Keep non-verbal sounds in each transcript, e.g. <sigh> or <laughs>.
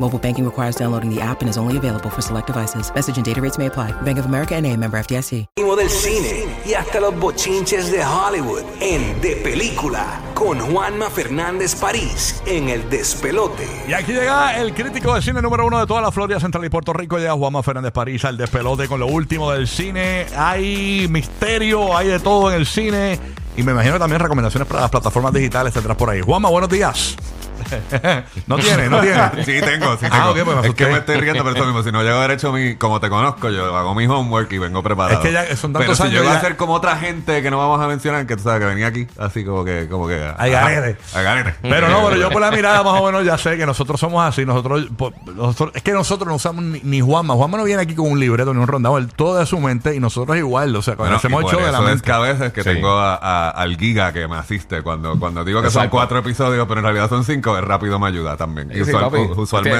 Mobile banking requires downloading the app and is only available for select devices. Message and data rates may apply. Bank of America and a member FDIC. del cine y hasta los bochinches de Hollywood en De Película con Juanma Fernández París en El Despelote. Y aquí llega el crítico de cine número uno de toda la Florida Central y Puerto Rico, llega Juanma Fernández París al despelote con lo último del cine. Hay misterio, hay de todo en el cine. Y me imagino también recomendaciones para las plataformas digitales, tendrás por ahí. Juanma, buenos días. <laughs> no tiene, no tiene. Sí, tengo, sí, Ah, tengo. ok, pues me es que me estoy riendo, pero eso mismo. Si no llego a haber hecho mi. Como te conozco, yo hago mi homework y vengo preparado. Es que ya son tantos pero si años llego ya- a ser como otra gente que no vamos a mencionar, que tú sabes que venía aquí, así como que. Como que Ay, garete. A garete. Pero no, pero yo por la <laughs> mirada más o menos ya sé que nosotros somos así. Nosotros, po- nosotros- es que nosotros no usamos ni, ni Juanma. Juanma no viene aquí con un libreto ni un rondado. Él todo de su mente y nosotros igual. O sea, Bueno, el por show de la eso es mente. que a veces que Sí. tengo a- a- al giga que me asiste cuando, cuando digo que son cuatro episodios, pero en realidad son cinco, el rápido me ayuda también. Sí, sí, papi.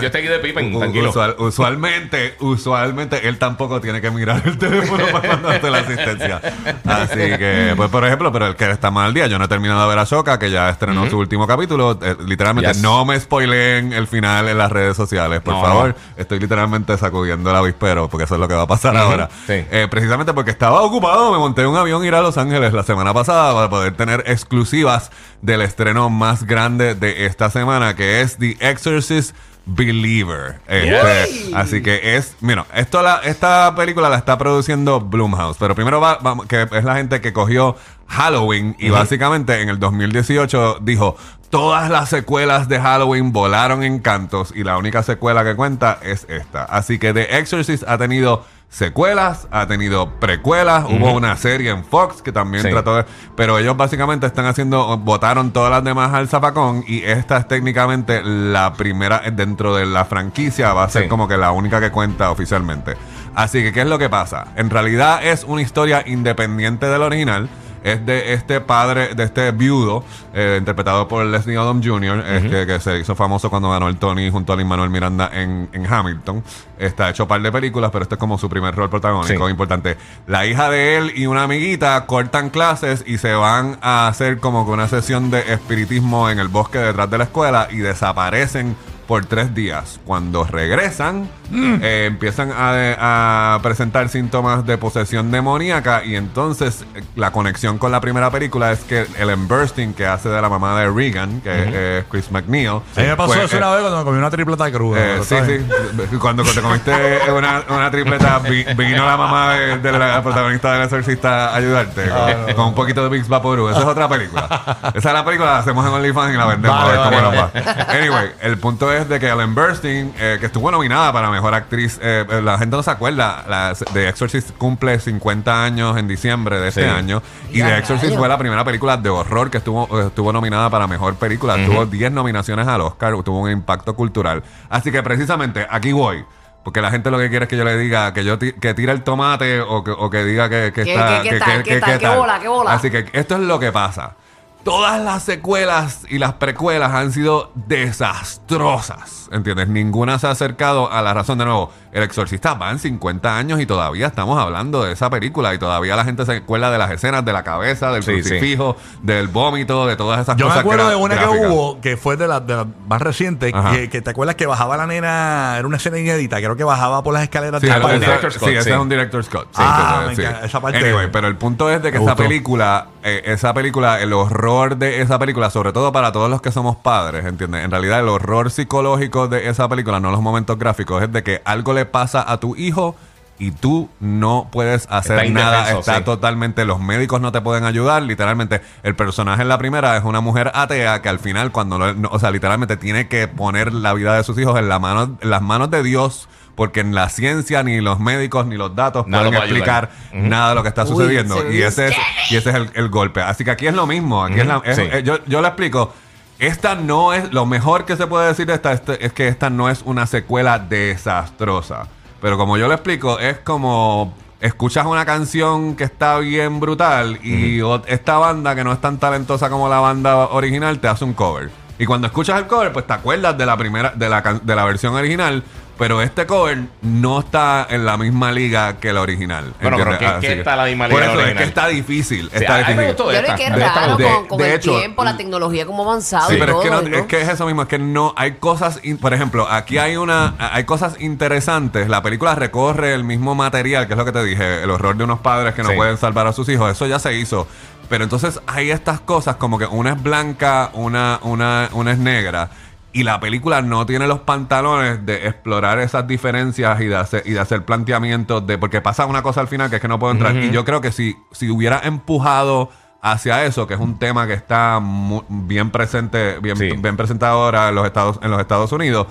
Yo estoy aquí de u- tranquilo. usual- usualmente, <laughs> usualmente, él tampoco tiene que mirar el <laughs> teléfono para cuando hace la asistencia. Así que, pues por ejemplo, pero el que está mal al día, yo no he terminado de ver a Shoka, que ya estrenó su último capítulo. Eh, literalmente, Yes. no me spoileen el final en las redes sociales, por No, favor. no. Estoy literalmente sacudiendo el avispero, porque eso es lo que va a pasar ahora. Sí. Eh, precisamente porque estaba ocupado, me monté en un avión ir a Los Ángeles la semana pasada para poder tener exclusivas del estreno más grande de esta semana, que es The Exorcist Believer. Este, así que es, mira, esto la, esta película la está produciendo Blumhouse, pero primero va, que es la gente que cogió Halloween y básicamente en el 2018 dijo todas las secuelas de Halloween volaron en cantos y la única secuela que cuenta es esta. Así que The Exorcist ha tenido secuelas, ha tenido precuelas, hubo una serie en Fox que también Sí. trató de... Pero ellos básicamente están haciendo, votaron todas las demás al zapacón y esta es técnicamente la primera dentro de la franquicia, va a ser Sí. como que la única que cuenta oficialmente. Así que, ¿qué es lo que pasa? En realidad es una historia independiente del original. Es de este padre, de este viudo, eh, interpretado por Leslie Odom Jr., este, que se hizo famoso cuando ganó el Tony junto a Lin Manuel Miranda en, en Hamilton. Está hecho un par de películas, pero este es como su primer rol protagónico Sí. importante. La hija de él y una amiguita cortan clases y se van a hacer como que una sesión de espiritismo en el bosque detrás de la escuela y desaparecen por tres días. Cuando regresan, eh, empiezan a, a presentar síntomas de posesión demoníaca y entonces eh, la conexión con la primera película es que Ellen Burstyn, que hace de la mamá de Regan, que es Chris McNeil, mí me pasó pues, eso eh, una vez cuando me comí una tripleta de cruda. eh, sí, sí. <laughs> Cuando te comiste una, una tripleta, vi- vino la mamá de, de la protagonista del exorcista a ayudarte con, con un poquito de Vicks Vaporub. Esa es otra película. Esa es la película, la hacemos en OnlyFans y la vendemos Vale, a ver cómo vale, nos va. Anyway, el punto es de que Ellen Burstyn, eh, que estuvo nominada para Mejor Actriz, eh, eh, la gente no se acuerda, la, The Exorcist cumple 50 años en diciembre de este Sí. año y The Exorcist fue la primera película de horror que estuvo, eh, estuvo nominada para Mejor Película. Tuvo 10 nominaciones al Oscar, tuvo un impacto cultural. Así que precisamente aquí voy. Porque la gente lo que quiere es que yo le diga que yo que tire el tomate o que, o que diga que, que ¿Qué- está... qué- qué que- tal? que- ¿Qué que- tal? que ¿Qué tal. bola? ¿Qué bola? Así que esto es lo que pasa. Todas las secuelas y las precuelas han sido desastrosas. ¿Entiendes? Ninguna se ha acercado a la razón de nuevo. El Exorcista va en 50 años y todavía estamos hablando de esa película y todavía la gente se acuerda de las escenas de la cabeza, del Sí, sí. crucifijo, del vómito, de todas esas Yo me cosas. acuerdo gra- de una gráficas. que hubo, que fue de las de las más recientes, Ajá. que, que te acuerdas que bajaba la nena, era una escena inédita, creo que bajaba por las escaleras Sí, de ese- la un sí, ese sí. es un director's cut. Sí, Ah, sí, me sí. encanta. Esa parte Anyway, pero el punto es de que me esa gustó. película, eh, esa película, el horror de esa película, sobre todo para todos los que somos padres, ¿entiendes? En realidad el horror psicológico de esa película, no los momentos gráficos, es de que algo le pasa a tu hijo y tú no puedes hacer Está nada, indefenso, está sí. totalmente, los médicos no te pueden ayudar, literalmente el personaje en la primera es una mujer atea que al final cuando, lo- no- o sea, literalmente tiene que poner la vida de sus hijos en, la mano, en las manos de Dios, porque en la ciencia ni los médicos ni los datos Nada pueden lo explicar nada de lo que está sucediendo y ese es, y ese es el, el golpe. Así que aquí es lo mismo, aquí es la- es- Sí. eh, yo, yo le explico. Esta no es, lo mejor que se puede decir de esta este- es que esta no es una secuela desastrosa. Pero como yo le explico, es como escuchas una canción que está bien brutal y esta banda que no es tan talentosa como la banda original te hace un cover. Y cuando escuchas el cover, pues te acuerdas de la primera, de la, de la versión original, pero este cover no está en la misma liga que la original. Bueno, pero ¿entiendes? ¿qué- Así qué que- está la misma Por liga eso es que está difícil. Sí, está a mí me difícil. gustó esta. creo que es De- raro de- con, con de el hecho, tiempo, la tecnología, cómo ha avanzado Sí, y pero es que, no- ¿no? es que es eso mismo, es que no hay cosas, in- por ejemplo, aquí hay una, hay cosas interesantes. La película recorre el mismo material, que es lo que te dije, el horror de unos padres que no Sí. pueden salvar a sus hijos. Eso ya se hizo. Pero entonces hay estas cosas como que una es blanca, una, una, una es negra. Y la película no tiene los pantalones de explorar esas diferencias y de hacer, y de hacer planteamientos de. Porque pasa una cosa al final que es que no puedo entrar. Y yo creo que si, si hubiera empujado hacia eso, que es un tema que está mu- bien presente, bien, Sí. bien presentado ahora en los Estados, en los Estados Unidos,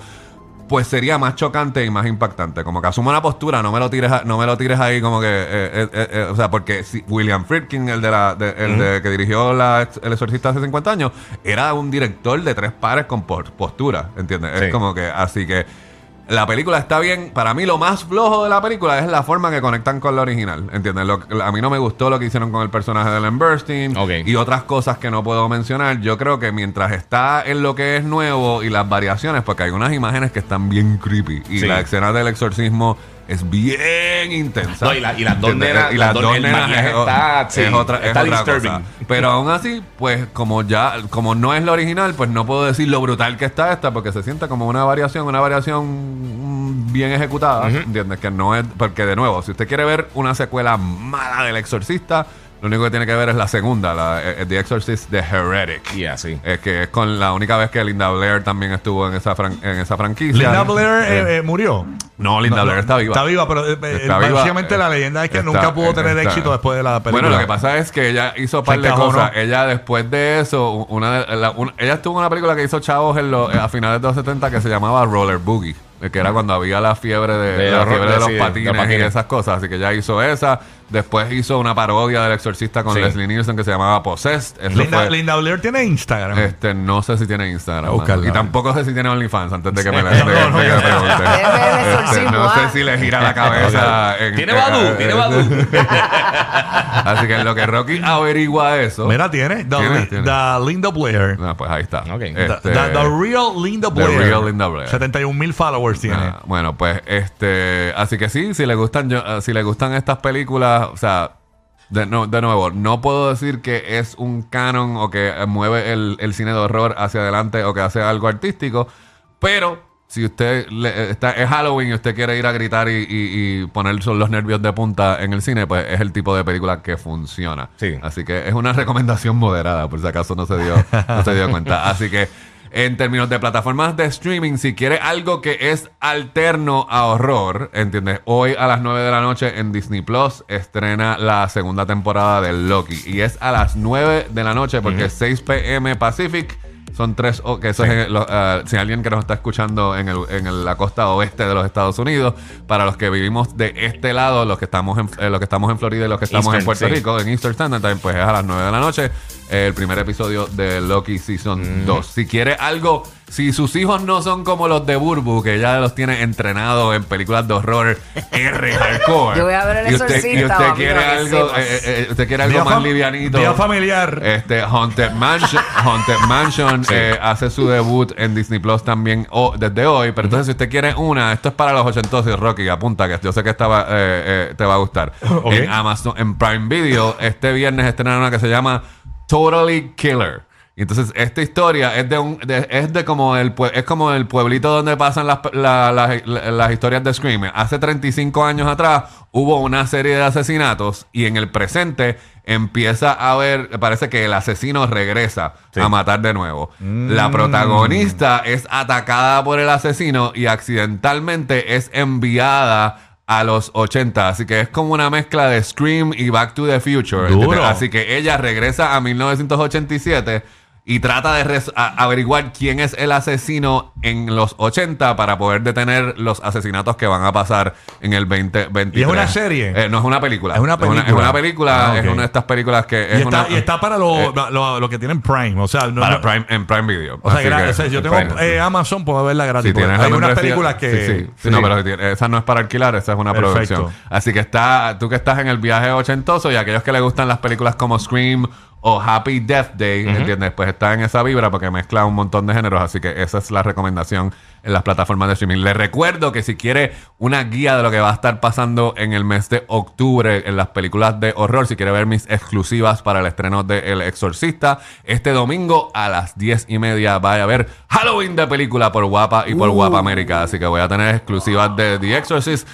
pues sería más chocante y más impactante. Como que asuma una postura, no me lo tires, a- no me lo tires ahí como que, eh, eh, eh, o sea, porque si William Friedkin, el de la, de- el de que dirigió la, El Exorcista hace 50 años, era un director de tres pares con postura, ¿entiendes? Sí. Es como que, así que la película está bien. Para mí lo más flojo de la película es la forma que conectan con la original, ¿entiendes? Lo- a mí no me gustó lo que hicieron con el personaje de Ellen Burstyn Ok. y otras cosas que no puedo mencionar. Yo creo que mientras está en lo que es nuevo y las variaciones, porque hay unas imágenes que están bien creepy y Sí. la escena del exorcismo es bien intensa. No, y la- y las dos nenas- y las las dos- nenas es, está- sí, es otra, es está otra disturbing. cosa. Pero aún así, pues como ya, como no es la original, pues no puedo decir lo brutal que está esta, porque se siente como una variación, una variación bien ejecutada, ¿entiendes? Que no es, porque de nuevo, si usted quiere ver una secuela mala del Exorcista, lo único que tiene que ver es la segunda, la eh, The Exorcist The Heretic. Y así. Es que es con la única vez que Linda Blair también estuvo en esa, fran- en esa franquicia. Linda Blair eh, eh, murió. No, Linda No, Blair está viva. Está viva, pero eh, eh, Está viva, básicamente eh, la leyenda es que está- nunca pudo tener está- éxito después de la película. Bueno, lo que pasa es que ella hizo un par de encajonó. cosas. Ella después de eso, una, de- la- un- ella estuvo en una película que hizo chavos en los- a finales de los 70 que se llamaba Roller Boogie. eh, Que era cuando había la fiebre de, De la los- fiebre de de- los sí, de los patines, y patines. esas cosas. Así que ella hizo esa. Después hizo una parodia del exorcista con Sí. Leslie Nielsen que se llamaba Possessed. Eso Linda, fue- Linda Blair tiene Instagram. este, no sé si tiene Instagram. A buscarla. mano. Y tampoco sé si tiene OnlyFans antes de que me, No, de de que no, me no. pregunte. Debe ver el Este, no sé ah. si le gira la cabeza. <laughs> en- Tiene en- Badu, tiene Badu. <laughs> Así que en lo que Rocky averigua eso. Mira, tiene. The, Tiene, tiene. the Linda Blair. Ah, pues ahí está. Ok. The, Este, the- the real Linda The Blair. real Linda Blair. 71 mil followers tiene. ah, bueno, pues este, así que sí, si le gustan, yo- ah, si le gustan estas películas, o sea, de, no- de nuevo, no puedo decir que es un canon o que mueve el, el cine de horror hacia adelante o que hace algo artístico, pero si usted le- eh, está, es Halloween y usted quiere ir a gritar y, y- y poner los nervios de punta en el cine, pues es el tipo de película que funciona. Sí. Así que es una recomendación moderada, por si acaso no se dio, no se dio cuenta. Así que en términos de plataformas de streaming, si quiere algo que es alterno a horror, ¿entiendes? Hoy a las 9 de la noche en Disney Plus estrena la segunda temporada de Loki. Y es a las 9 de la noche porque es 6 p.m. Pacific. Son tres, o- que eso es, ah, si alguien que nos está escuchando en, el, en el- la costa oeste de los Estados Unidos, para los que vivimos de este lado, los que estamos en, eh, los que estamos en Florida y los que estamos en Puerto sí. Rico, en Eastern Standard Time, pues es a las 9 de la noche, eh, el primer episodio de Loki Season 2. Si quiere algo, si sus hijos no son como los de Burbu, que ya los tiene entrenados en películas de horror R hardcore. <laughs> Yo voy a ver El y usted, y quiere algo, sepas. eh, eh, usted quiere algo más livianito. vía familiar. Este, Haunted Mansion, <laughs> Haunted Mansion eh, hace su debut en Disney Plus también o- desde hoy. Pero entonces, si usted quiere una, esto es para los ochentosos, Rocky, apunta, que yo sé que esta va, eh, eh, te va a gustar. En Amazon, en Prime Video, este viernes estrenan una que se llama Totally Killer. Y entonces esta historia es de un de- es de como el es como el pueblito donde pasan las, la- las- la- las historias de Scream. Hace 35 años atrás hubo una serie de asesinatos y en el presente empieza a ver, parece que el asesino regresa a matar de nuevo. La protagonista es atacada por el asesino y accidentalmente es enviada a los 80. Así que es como una mezcla de Scream y Back to the Future. Así que ella regresa a 1987 y trata de averiguar quién es el asesino en los 80 para poder detener los asesinatos que van a pasar en el 2023. ¿Y es una serie? Eh, no es una película. Es una película. Es una, película, Ah, es una de estas películas que es y, está, una- y está para lo, eh, lo, lo que tienen Prime. O sea, no, para no- Prime, en Prime Video. O sea, Así gra- que- o sea, yo tengo Prime. eh, Amazon, puedo verla gratis. Si hay unas películas que. Sí, sí. Sí, No, pero esa no es para alquilar, esa es una Perfecto. producción. Así que está, tú que estás en el viaje ochentoso y aquellos que les gustan las películas como Scream o Happy Death Day, ¿entiendes? Pues está en esa vibra porque mezcla un montón de géneros. Así que esa es la recomendación en las plataformas de streaming. Les recuerdo que si quiere una guía de lo que va a estar pasando en el mes de octubre en las películas de horror, si quiere ver mis exclusivas para el estreno de El Exorcista, este domingo a las 10 y media vaya a ver Halloween de película por Guapa y por Guapa América. Así que voy a tener exclusivas de The Exorcist,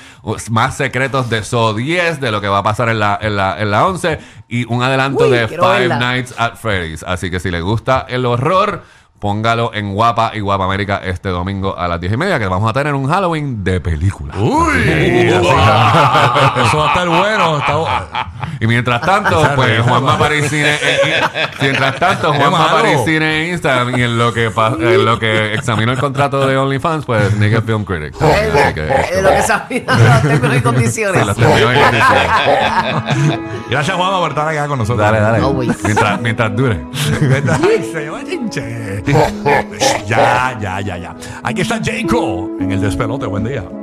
más secretos de So 10, de lo que va a pasar en la, en la, en la 11 y un adelanto Uy, de Five verla. Nights at Freddy's. Así que si le gusta el horror, póngalo en Guapa y Guapa América este domingo a las 10 y media, que vamos a tener un Halloween de película. Uy, eso va a estar bueno. está- Y mientras tanto, pues Juanma va. Parisine mientras tanto, Juanma malo. En Instagram y en lo que pa- en lo que examinó el contrato de OnlyFans, pues Nigga Film Critic. Así que, Eh, de lo que sabía, los términos y condiciones. Sí, los términos y condiciones. Gracias, Juanma, por estar acá con nosotros. Dale, dale. Always. Mientras, mientras dure. <laughs> Ay, se llama Chinche. Ya, ya, ya, ya. Aquí está Jaco en el despelote. Buen día.